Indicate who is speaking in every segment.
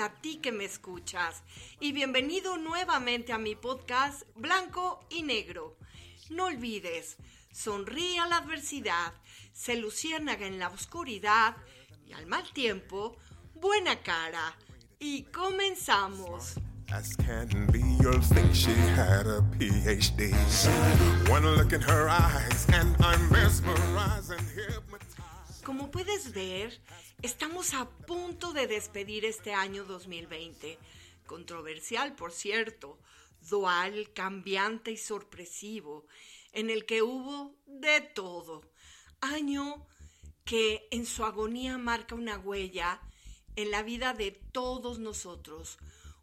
Speaker 1: Para ti que me escuchas y bienvenido nuevamente a mi podcast Blanco y Negro. No olvides, sonríe a la adversidad, se luciérnaga en la oscuridad y al mal tiempo, buena cara. Y comenzamos.
Speaker 2: As can be, you'll think she had a PhD.
Speaker 1: Como puedes ver, estamos a punto de despedir este año 2020. Controversial, por cierto, dual, cambiante y sorpresivo, en el que hubo de todo. Año que en su agonía marca una huella en la vida de todos nosotros,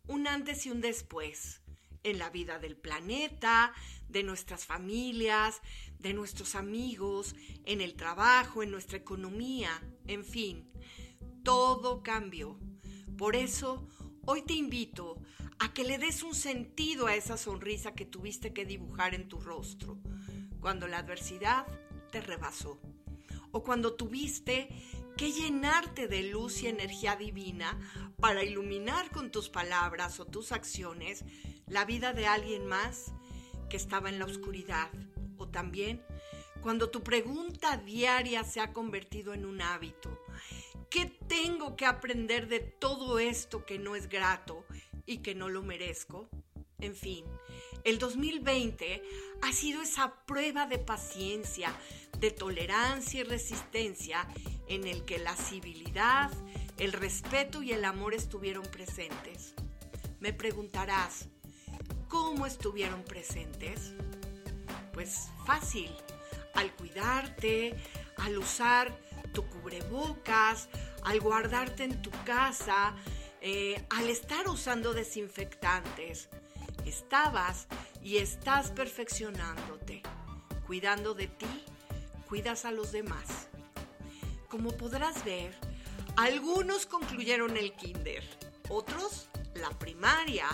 Speaker 1: un antes y un después, en la vida del planeta, de nuestras familias, de nuestros amigos, en el trabajo, en nuestra economía, en fin, todo cambió. Por eso, hoy te invito a que le des un sentido a esa sonrisa que tuviste que dibujar en tu rostro, cuando la adversidad te rebasó, o cuando tuviste que llenarte de luz y energía divina para iluminar con tus palabras o tus acciones la vida de alguien más que estaba en la oscuridad. También cuando tu pregunta diaria se ha convertido en un hábito. ¿Qué tengo que aprender de todo esto que no es grato y que no lo merezco? En fin, el 2020 ha sido esa prueba de paciencia, de tolerancia y resistencia en el que la civilidad, el respeto y el amor estuvieron presentes. Me preguntarás, ¿cómo estuvieron presentes? Pues fácil, al cuidarte, al usar tu cubrebocas, al guardarte en tu casa, eh, al estar usando desinfectantes. Estabas y estás perfeccionándote, cuidando de ti, cuidas a los demás. Como podrás ver, algunos concluyeron el kinder, otros la primaria,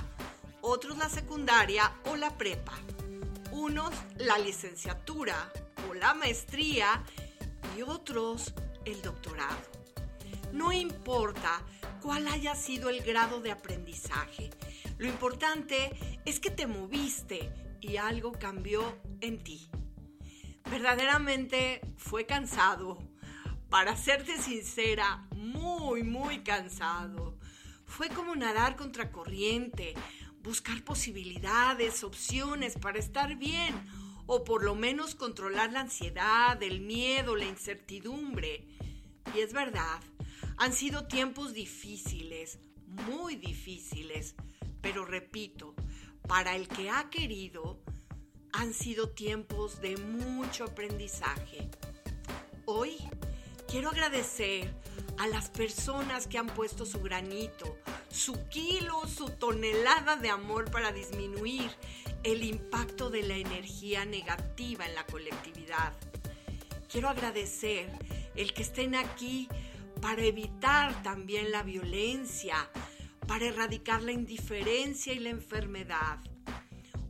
Speaker 1: otros la secundaria o la prepa, unos la licenciatura o la maestría y otros el doctorado. No importa cuál haya sido el grado de aprendizaje, lo importante es que te moviste y algo cambió en ti. Verdaderamente fue cansado. Para serte sincera, muy, muy cansado. Fue como nadar contra corriente, buscar posibilidades, opciones para estar bien, o por lo menos controlar la ansiedad, el miedo, la incertidumbre. Y es verdad, han sido tiempos difíciles, muy difíciles, pero repito, para el que ha querido, han sido tiempos de mucho aprendizaje. Hoy quiero agradecer a las personas que han puesto su granito, su kilo, su tonelada de amor para disminuir el impacto de la energía negativa en la colectividad. Quiero agradecer el que estén aquí para evitar también la violencia, para erradicar la indiferencia y la enfermedad.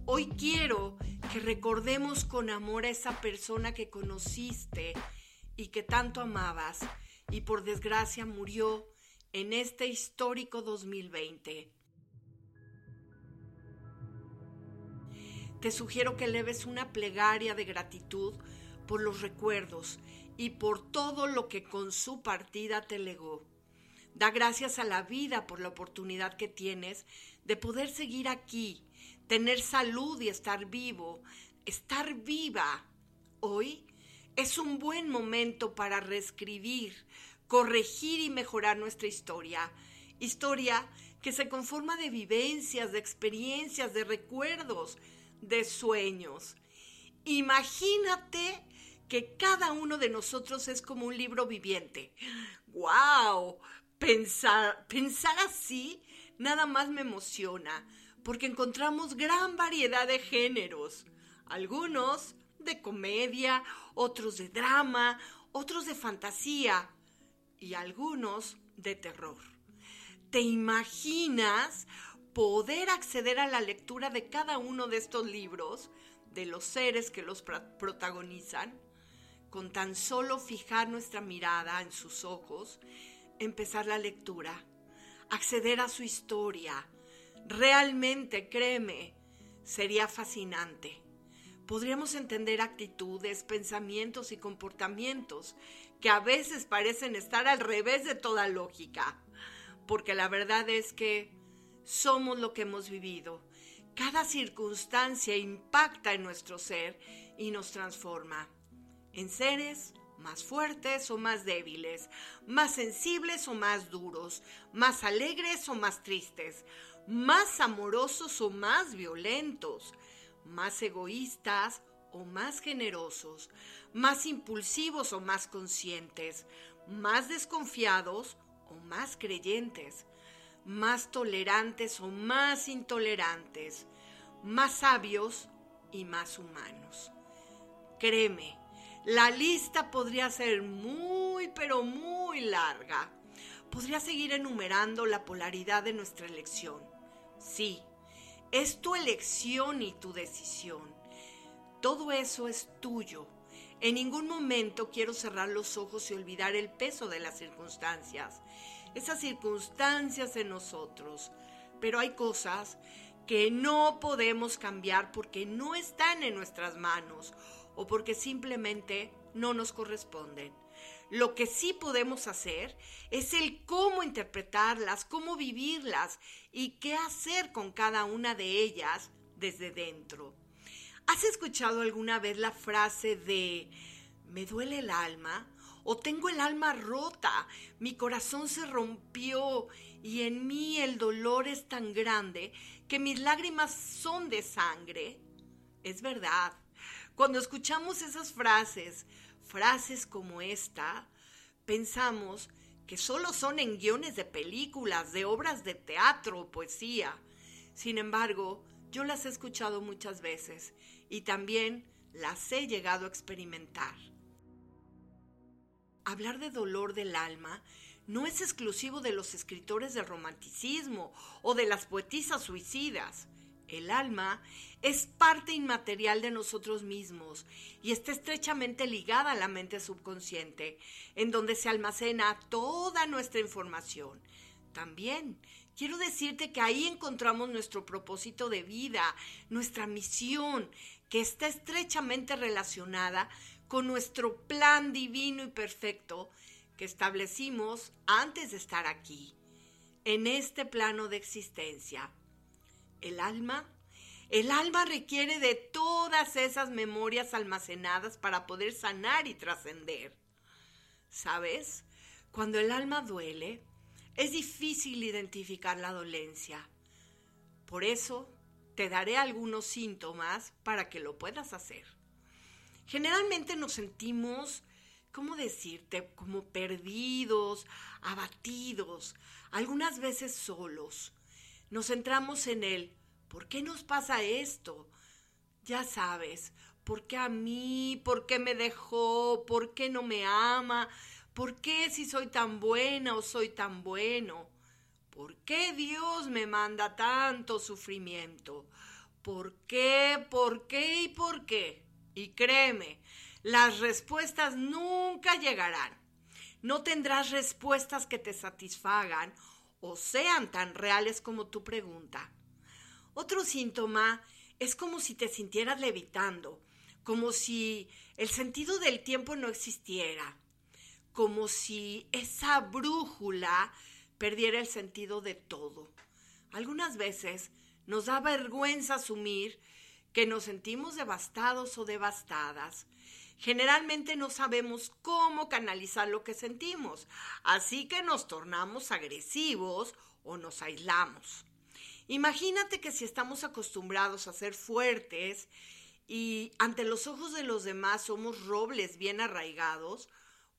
Speaker 1: Hoy quiero que recordemos con amor a esa persona que conociste y que tanto amabas y por desgracia murió en este histórico 2020. Te sugiero que leves una plegaria de gratitud por los recuerdos y por todo lo que con su partida te legó. Da gracias a la vida por la oportunidad que tienes de poder seguir aquí, tener salud y estar vivo, estar viva. Hoy es un buen momento para reescribir, corregir y mejorar nuestra historia. Historia que se conforma de vivencias, de experiencias, de recuerdos, de sueños. Imagínate que cada uno de nosotros es como un libro viviente. ¡Wow! Pensar, pensar así nada más me emociona, porque encontramos gran variedad de géneros. Algunos de comedia, otros de drama, otros de fantasía y algunos de terror. ¿Te imaginas poder acceder a la lectura de cada uno de estos libros, de los seres que los protagonizan, con tan solo fijar nuestra mirada en sus ojos, empezar la lectura, acceder a su historia? Realmente, créeme, sería fascinante podríamos entender actitudes, pensamientos y comportamientos que a veces parecen estar al revés de toda lógica, porque la verdad es que somos lo que hemos vivido. Cada circunstancia impacta en nuestro ser y nos transforma en seres más fuertes o más débiles, más sensibles o más duros, más alegres o más tristes, más amorosos o más violentos, más egoístas o más generosos, más impulsivos o más conscientes, más desconfiados o más creyentes, más tolerantes o más intolerantes, más sabios y más humanos. Créeme, la lista podría ser muy, pero muy larga. Podría seguir enumerando la polaridad de nuestra elección. Sí, es tu elección y tu decisión. Todo eso es tuyo. En ningún momento quiero cerrar los ojos y olvidar el peso de las circunstancias. Esas circunstancias en nosotros. Pero hay cosas que no podemos cambiar porque no están en nuestras manos o porque simplemente no nos corresponden. Lo que sí podemos hacer es el cómo interpretarlas, cómo vivirlas y qué hacer con cada una de ellas desde dentro. ¿Has escuchado alguna vez la frase de me duele el alma? o tengo el alma rota, mi corazón se rompió y en mí el dolor es tan grande que mis lágrimas son de sangre. Es verdad, cuando escuchamos esas frases, frases como esta, pensamos que solo son en guiones de películas, de obras de teatro o poesía. Sin embargo, yo las he escuchado muchas veces y también las he llegado a experimentar. Hablar de dolor del alma no es exclusivo de los escritores del romanticismo o de las poetisas suicidas. El alma es parte inmaterial de nosotros mismos y está estrechamente ligada a la mente subconsciente, en donde se almacena toda nuestra información. También quiero decirte que ahí encontramos nuestro propósito de vida, nuestra misión, que está estrechamente relacionada con nuestro plan divino y perfecto que establecimos antes de estar aquí, en este plano de existencia. El alma el alma requiere de todas esas memorias almacenadas para poder sanar y trascender. ¿Sabes? Cuando el alma duele, es difícil identificar la dolencia. Por eso, te daré algunos síntomas para que lo puedas hacer. Generalmente nos sentimos, ¿cómo decirte?, como perdidos, abatidos, algunas veces solos. Nos centramos en el ¿por qué nos pasa esto? Ya sabes, ¿por qué a mí? ¿Por qué me dejó? ¿Por qué no me ama? ¿Por qué si soy tan buena o soy tan bueno? ¿Por qué Dios me manda tanto sufrimiento? ¿Por qué? ¿Por qué? ¿Y por qué? Y créeme, las respuestas nunca llegarán. No tendrás respuestas que te satisfagan o sean tan reales como tu pregunta. Otro síntoma es como si te sintieras levitando, como si el sentido del tiempo no existiera, como si esa brújula perdiera el sentido de todo. Algunas veces nos da vergüenza asumir que nos sentimos devastados o devastadas. Generalmente no sabemos cómo canalizar lo que sentimos, así que nos tornamos agresivos o nos aislamos. Imagínate que si estamos acostumbrados a ser fuertes y ante los ojos de los demás somos robles bien arraigados,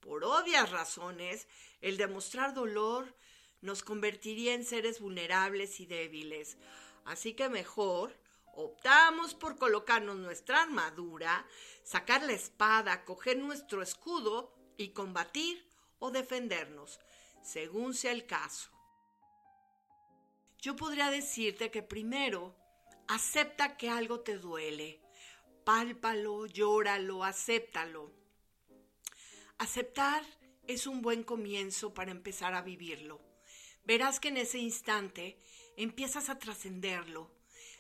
Speaker 1: por obvias razones, el demostrar dolor nos convertiría en seres vulnerables y débiles. Así que mejor optamos por colocarnos nuestra armadura, sacar la espada, coger nuestro escudo y combatir o defendernos, según sea el caso. Yo podría decirte que primero acepta que algo te duele, pálpalo, llóralo, acéptalo. Aceptar es un buen comienzo para empezar a vivirlo. Verás que en ese instante empiezas a trascenderlo.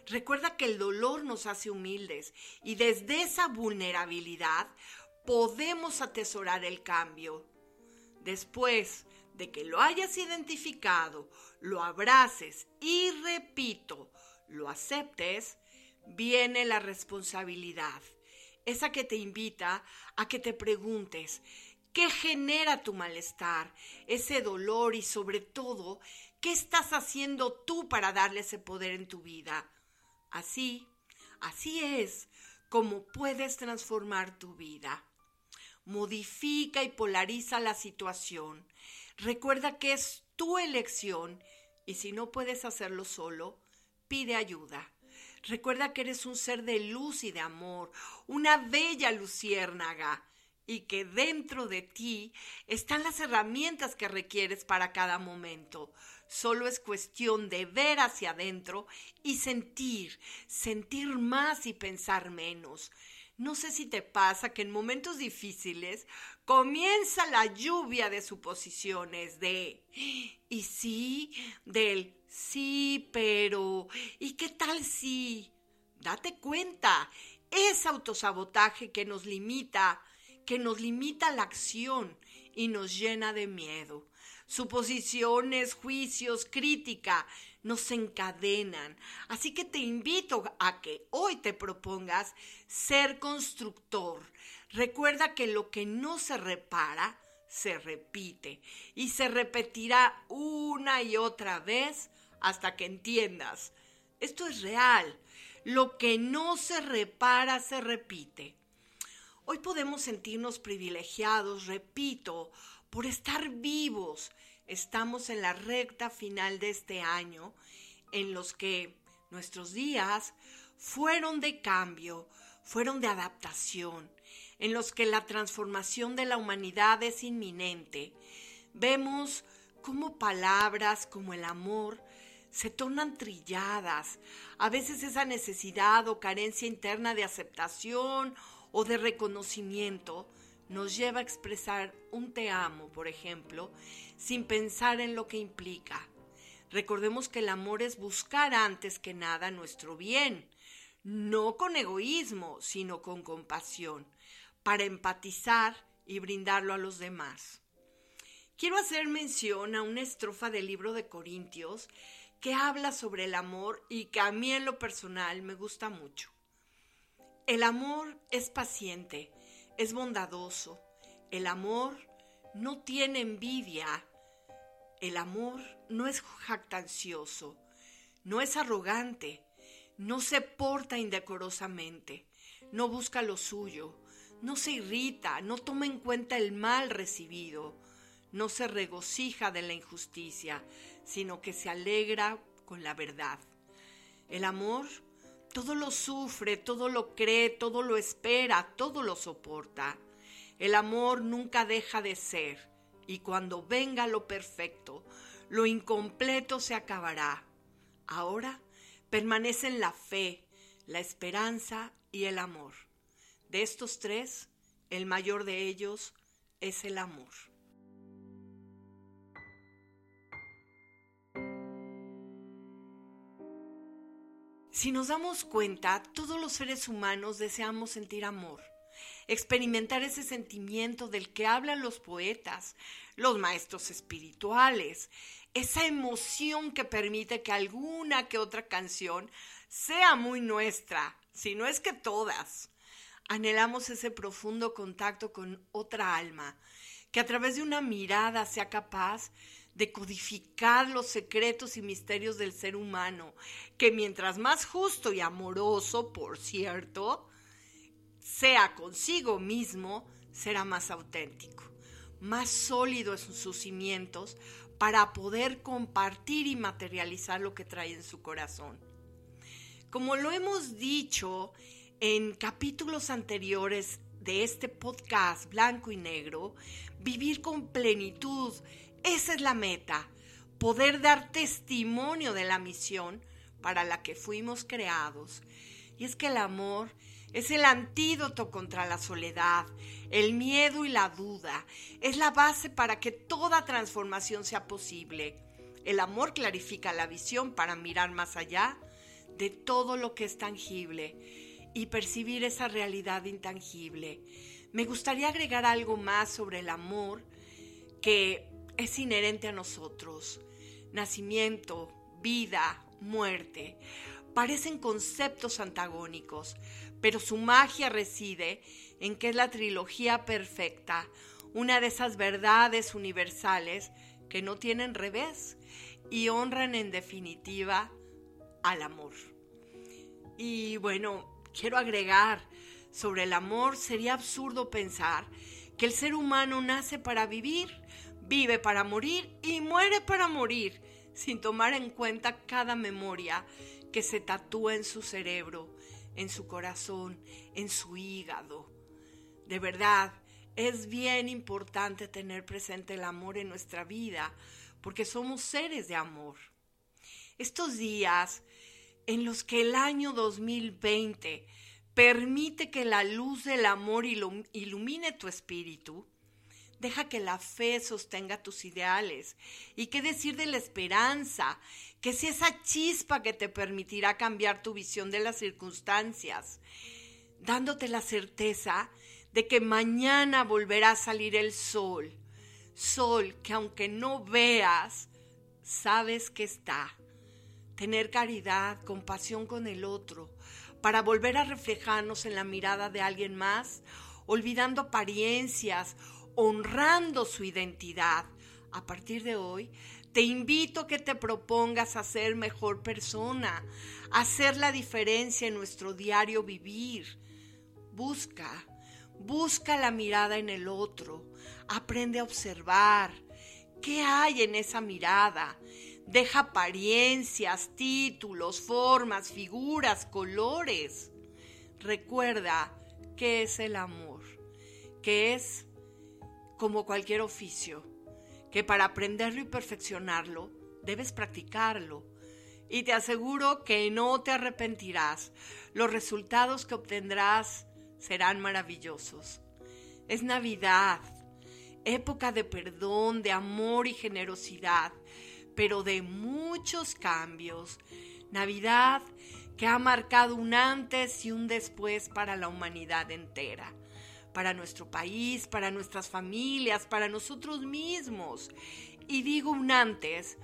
Speaker 1: Recuerda que el dolor nos hace humildes y desde esa vulnerabilidad podemos atesorar el cambio. Después de que lo hayas identificado, lo abraces y repito, lo aceptes, viene la responsabilidad, esa que te invita a que te preguntes, ¿qué genera tu malestar, ese dolor y sobre todo, qué estás haciendo tú para darle ese poder en tu vida? Así, así es como puedes transformar tu vida. Modifica y polariza la situación. Recuerda que es tu elección y si no puedes hacerlo solo, pide ayuda. Recuerda que eres un ser de luz y de amor, una bella luciérnaga, y que dentro de ti están las herramientas que requieres para cada momento. Solo es cuestión de ver hacia adentro y sentir, sentir más y pensar menos. No sé si te pasa que en momentos difíciles comienza la lluvia de suposiciones de y sí, del sí, pero ¿y qué tal si? Date cuenta, es autosabotaje que nos limita, que nos limita la acción y nos llena de miedo. Suposiciones, juicios, crítica nos encadenan. Así que te invito a que hoy te propongas ser constructor. Recuerda que lo que no se repara, se repite y se repetirá una y otra vez hasta que entiendas. Esto es real. Lo que no se repara, se repite. Hoy podemos sentirnos privilegiados, repito, por estar vivos. Estamos en la recta final de este año en los que nuestros días fueron de cambio, fueron de adaptación, en los que la transformación de la humanidad es inminente. Vemos cómo palabras como el amor se tornan trilladas. A veces esa necesidad o carencia interna de aceptación o de reconocimiento nos lleva a expresar un te amo, por ejemplo, sin pensar en lo que implica. Recordemos que el amor es buscar antes que nada nuestro bien, no con egoísmo, sino con compasión, para empatizar y brindarlo a los demás. Quiero hacer mención a una estrofa del libro de Corintios que habla sobre el amor y que a mí en lo personal me gusta mucho. El amor es paciente, es bondadoso. El amor no tiene envidia. El amor no es jactancioso, no es arrogante, no se porta indecorosamente, no busca lo suyo, no se irrita, no toma en cuenta el mal recibido, no se regocija de la injusticia, sino que se alegra con la verdad. El amor todo lo sufre, todo lo cree, todo lo espera, todo lo soporta. El amor nunca deja de ser y cuando venga lo perfecto, lo incompleto se acabará. Ahora permanecen la fe, la esperanza y el amor. De estos tres, el mayor de ellos es el amor. Si nos damos cuenta, todos los seres humanos deseamos sentir amor, experimentar ese sentimiento del que hablan los poetas, los maestros espirituales, esa emoción que permite que alguna que otra canción sea muy nuestra, si no es que todas. Anhelamos ese profundo contacto con otra alma, que a través de una mirada sea capaz de codificar los secretos y misterios del ser humano, que mientras más justo y amoroso, por cierto, sea consigo mismo, será más auténtico, más sólido en sus cimientos para poder compartir y materializar lo que trae en su corazón. Como lo hemos dicho en capítulos anteriores de este podcast blanco y negro, vivir con plenitud, esa es la meta, poder dar testimonio de la misión para la que fuimos creados. Y es que el amor es el antídoto contra la soledad, el miedo y la duda. Es la base para que toda transformación sea posible. El amor clarifica la visión para mirar más allá de todo lo que es tangible y percibir esa realidad intangible. Me gustaría agregar algo más sobre el amor que es inherente a nosotros. Nacimiento, vida, muerte. Parecen conceptos antagónicos, pero su magia reside en que es la trilogía perfecta, una de esas verdades universales que no tienen revés y honran en definitiva al amor. Y bueno, quiero agregar, sobre el amor sería absurdo pensar que el ser humano nace para vivir, vive para morir y muere para morir, sin tomar en cuenta cada memoria que se tatúa en su cerebro, en su corazón, en su hígado. De verdad, es bien importante tener presente el amor en nuestra vida, porque somos seres de amor. Estos días en los que el año 2020 permite que la luz del amor ilumine tu espíritu, deja que la fe sostenga tus ideales. ¿Y qué decir de la esperanza? Que es esa chispa que te permitirá cambiar tu visión de las circunstancias, dándote la certeza de que mañana volverá a salir el sol. Sol que aunque no veas, sabes que está tener caridad, compasión con el otro, para volver a reflejarnos en la mirada de alguien más, olvidando apariencias, honrando su identidad. A partir de hoy, te invito a que te propongas a ser mejor persona, a hacer la diferencia en nuestro diario vivir. Busca, busca la mirada en el otro, aprende a observar. ¿Qué hay en esa mirada? Deja apariencias, títulos, formas, figuras, colores. Recuerda que es el amor, que es como cualquier oficio, que para aprenderlo y perfeccionarlo debes practicarlo. Y te aseguro que no te arrepentirás. Los resultados que obtendrás serán maravillosos. Es Navidad, época de perdón, de amor y generosidad pero de muchos cambios. Navidad que ha marcado un antes y un después para la humanidad entera, para nuestro país, para nuestras familias, para nosotros mismos. Y digo un antes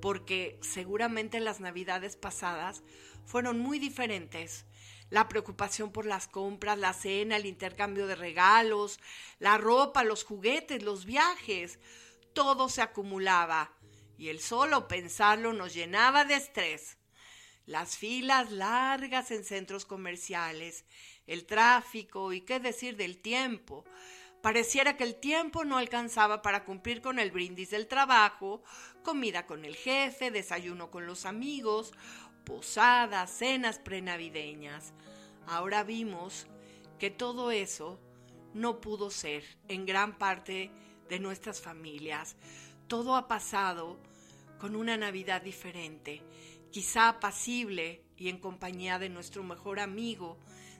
Speaker 1: porque seguramente las navidades pasadas fueron muy diferentes. La preocupación por las compras, la cena, el intercambio de regalos, la ropa, los juguetes, los viajes, todo se acumulaba y el solo pensarlo nos llenaba de estrés. Las filas largas en centros comerciales, el tráfico y qué decir del tiempo. Pareciera que el tiempo no alcanzaba para cumplir con el brindis del trabajo, comida con el jefe, desayuno con los amigos, posadas, cenas prenavideñas. Ahora vimos que todo eso no pudo ser en gran parte de nuestras familias. Todo ha pasado con una Navidad diferente, quizá apacible y en compañía de nuestro mejor amigo,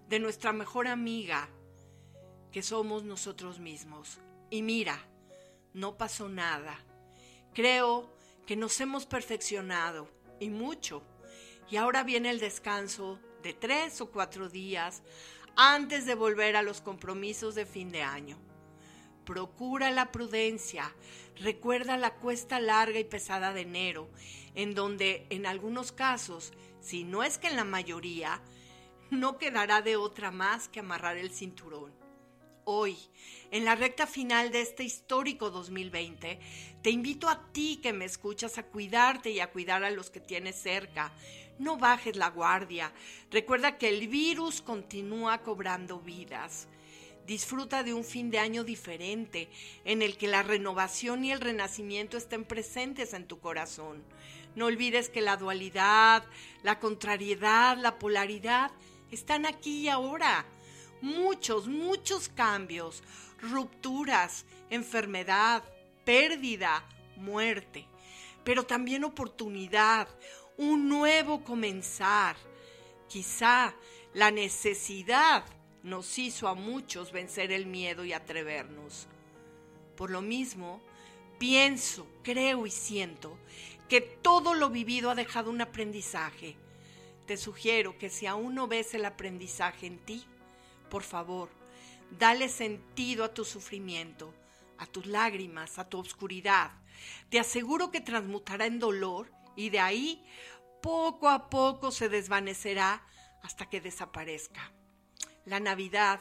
Speaker 1: de nuestra mejor amiga, que somos nosotros mismos. Y mira, no pasó nada. Creo que nos hemos perfeccionado y mucho. Y ahora viene el descanso de tres o cuatro días antes de volver a los compromisos de fin de año. Procura la prudencia. Recuerda la cuesta larga y pesada de enero, en donde en algunos casos, si no es que en la mayoría, no quedará de otra más que amarrar el cinturón. Hoy, en la recta final de este histórico 2020, te invito a ti que me escuchas a cuidarte y a cuidar a los que tienes cerca. No bajes la guardia. Recuerda que el virus continúa cobrando vidas. Disfruta de un fin de año diferente, en el que la renovación y el renacimiento estén presentes en tu corazón. No olvides que la dualidad, la contrariedad, la polaridad están aquí y ahora. Muchos, muchos cambios, rupturas, enfermedad, pérdida, muerte, pero también oportunidad, un nuevo comenzar. Quizá la necesidad nos hizo a muchos vencer el miedo y atrevernos. Por lo mismo, pienso, creo y siento que todo lo vivido ha dejado un aprendizaje. Te sugiero que si aún no ves el aprendizaje en ti, por favor, dale sentido a tu sufrimiento, a tus lágrimas, a tu oscuridad. Te aseguro que transmutará en dolor y de ahí poco a poco se desvanecerá hasta que desaparezca. La Navidad,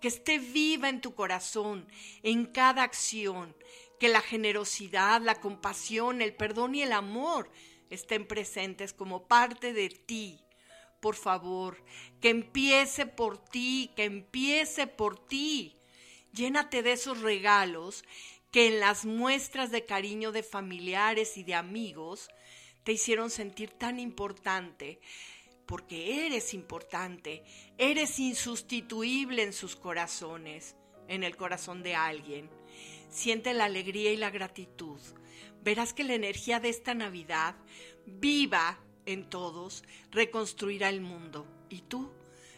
Speaker 1: que esté viva en tu corazón, en cada acción, que la generosidad, la compasión, el perdón y el amor estén presentes como parte de ti. Por favor, que empiece por ti, que empiece por ti. Llénate de esos regalos que en las muestras de cariño de familiares y de amigos te hicieron sentir tan importante, porque eres importante, eres insustituible en sus corazones, en el corazón de alguien. Siente la alegría y la gratitud. Verás que la energía de esta Navidad, viva en todos, reconstruirá el mundo. Y tú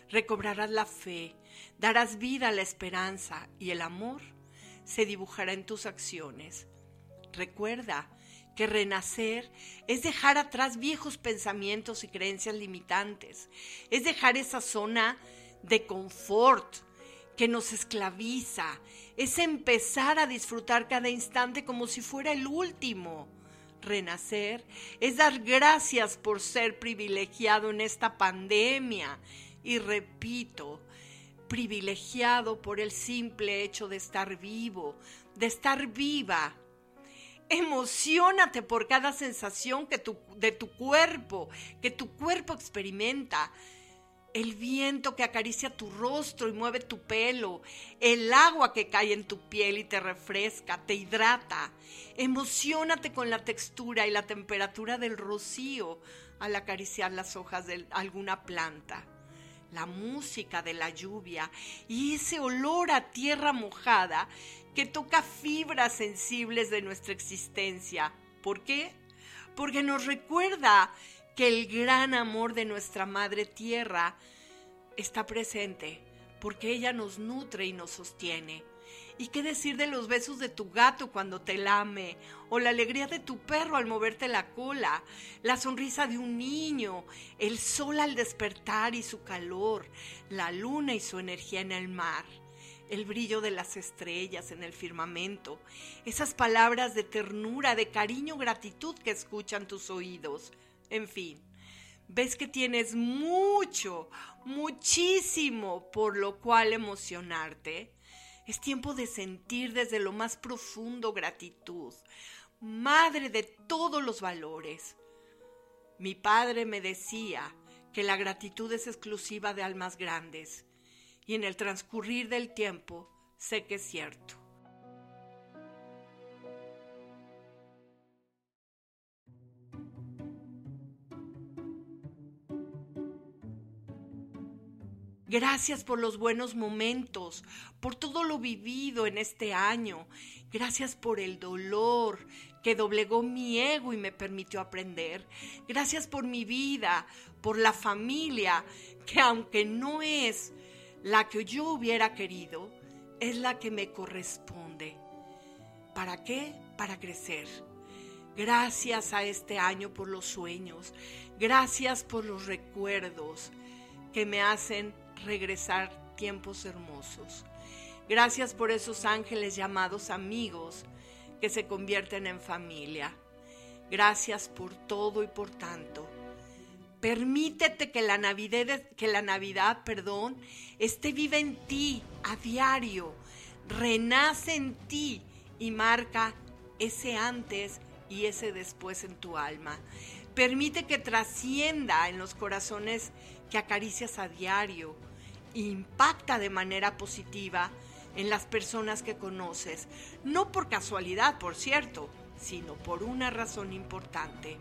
Speaker 1: recobrarás la fe, darás vida a la esperanza y el amor se dibujará en tus acciones. Recuerda que renacer es dejar atrás viejos pensamientos y creencias limitantes, es dejar esa zona de confort que nos esclaviza, es empezar a disfrutar cada instante como si fuera el último. Renacer es dar gracias por ser privilegiado en esta pandemia y repito, privilegiado por el simple hecho de estar vivo, de estar viva. Emocionate por cada sensación que de tu cuerpo, que tu cuerpo experimenta. El viento que acaricia tu rostro y mueve tu pelo, el agua que cae en tu piel y te refresca, te hidrata. Emocionate con la textura y la temperatura del rocío al acariciar las hojas de alguna planta la música de la lluvia y ese olor a tierra mojada que toca fibras sensibles de nuestra existencia. ¿Por qué? Porque nos recuerda que el gran amor de nuestra Madre Tierra está presente, porque ella nos nutre y nos sostiene. ¿Y qué decir de los besos de tu gato cuando te lame? O la alegría de tu perro al moverte la cola, la sonrisa de un niño, el sol al despertar y su calor, la luna y su energía en el mar, el brillo de las estrellas en el firmamento, esas palabras de ternura, de cariño, gratitud que escuchan tus oídos. En fin, ves que tienes mucho, muchísimo por lo cual emocionarte es tiempo de sentir desde lo más profundo gratitud, madre de todos los valores. Mi padre me decía que la gratitud es exclusiva de almas grandes y en el transcurrir del tiempo sé que es cierto. Gracias por los buenos momentos, por todo lo vivido en este año. Gracias por el dolor que doblegó mi ego y me permitió aprender. Gracias por mi vida, por la familia, que aunque no es la que yo hubiera querido, es la que me corresponde. ¿Para qué? Para crecer. Gracias a este año por los sueños. Gracias por los recuerdos que me hacen regresar tiempos hermosos. Gracias por esos ángeles llamados amigos que se convierten en familia. Gracias por todo y por tanto. Permítete que la Navidad, perdón, esté viva en ti a diario, renace en ti y marca ese antes y ese después en tu alma. Permite que trascienda en los corazones que acaricias a diario. Impacta de manera positiva en las personas que conoces. No por casualidad, por cierto, sino por una razón importante.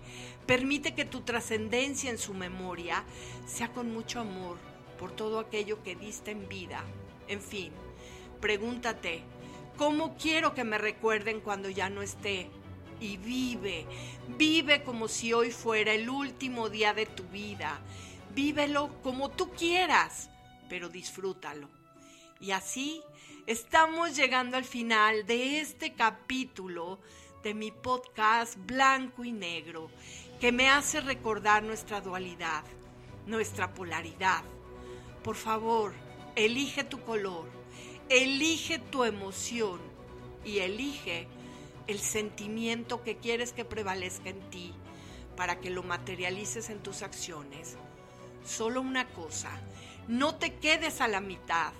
Speaker 1: Permite que tu trascendencia en su memoria sea con mucho amor por todo aquello que diste en vida. En fin, pregúntate, ¿cómo quiero que me recuerden cuando ya no esté? Y vive, vive como si hoy fuera el último día de tu vida. Vívelo como tú quieras, pero disfrútalo. Y así estamos llegando al final de este capítulo de mi podcast Blanco y Negro, que me hace recordar nuestra dualidad, nuestra polaridad. Por favor, elige tu color, elige tu emoción y elige el sentimiento que quieres que prevalezca en ti para que lo materialices en tus acciones. Solo una cosa, no te quedes a la mitad.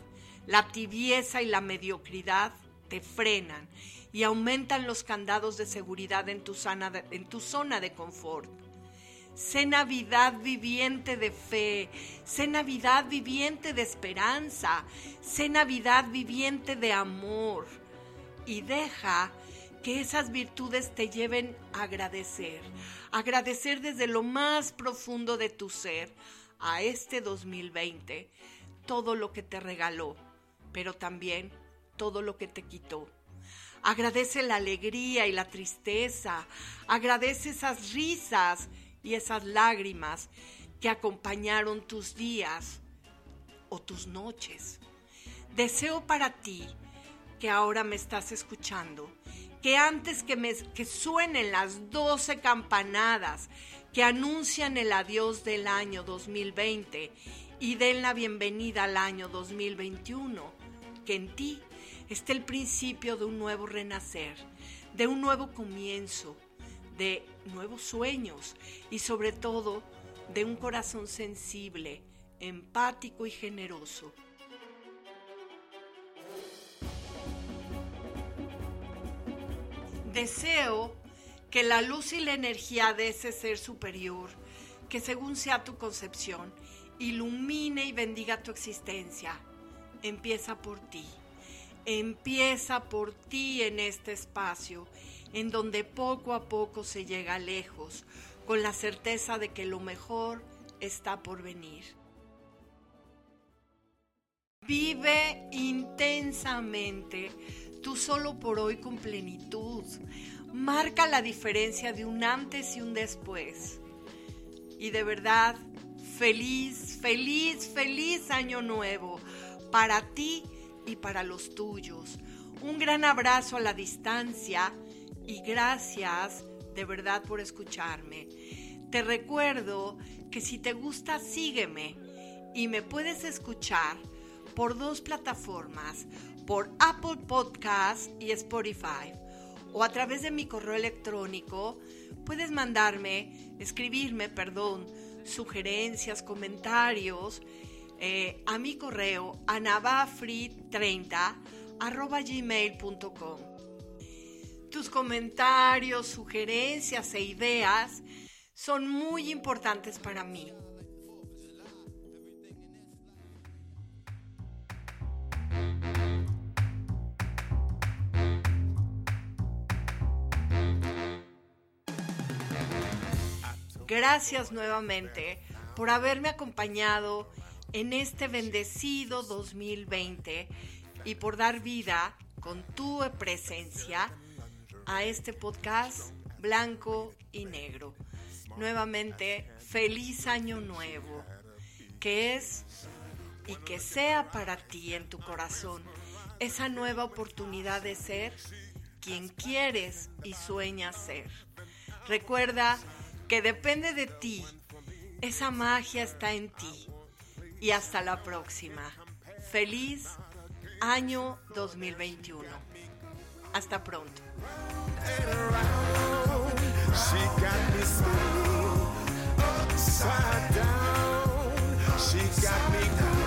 Speaker 1: La tibieza y la mediocridad te frenan y aumentan los candados de seguridad en tu, zona de confort. Sé Navidad viviente de fe, sé Navidad viviente de esperanza, sé Navidad viviente de amor. Y deja que esas virtudes te lleven a agradecer, agradecer desde lo más profundo de tu ser a este 2020 todo lo que te regaló, pero también todo lo que te quitó Agradece la alegría y la tristeza. Agradece esas risas y esas lágrimas que acompañaron tus días o tus noches. Deseo para ti que ahora me estás escuchando, que antes que, suenen las doce campanadas que anuncian el adiós del año 2020 y den la bienvenida al año 2021, que en ti está el principio de un nuevo renacer, de un nuevo comienzo, de nuevos sueños y sobre todo de un corazón sensible, empático y generoso. Deseo que la luz y la energía de ese ser superior, que según sea tu concepción, ilumine y bendiga tu existencia. Empieza por ti empieza por ti en este espacio, en donde poco a poco se llega lejos, con la certeza de que lo mejor está por venir. Vive intensamente, tú solo por hoy con plenitud. Marca la diferencia de un antes y un después. Y de verdad, feliz, feliz, feliz año nuevo para ti y para los tuyos. Un gran abrazo a la distancia y gracias de verdad por escucharme. Te recuerdo que si te gusta, sígueme y me puedes escuchar por dos plataformas, por Apple Podcast y Spotify, o a través de mi correo electrónico. Puedes mandarme, escribirme, perdón, sugerencias, comentarios eh, a mi correo anabafri30 arroba gmail.com. Tus comentarios, sugerencias e ideas son muy importantes para mí. Gracias nuevamente por haberme acompañado en este bendecido 2020 y por dar vida con tu presencia a este podcast blanco y negro. Nuevamente, feliz año nuevo, que es y que sea para ti en tu corazón esa nueva oportunidad de ser quien quieres y sueñas ser. Recuerda que depende de ti, esa magia está en ti y hasta la próxima. Feliz año 2021. Hasta pronto. She got me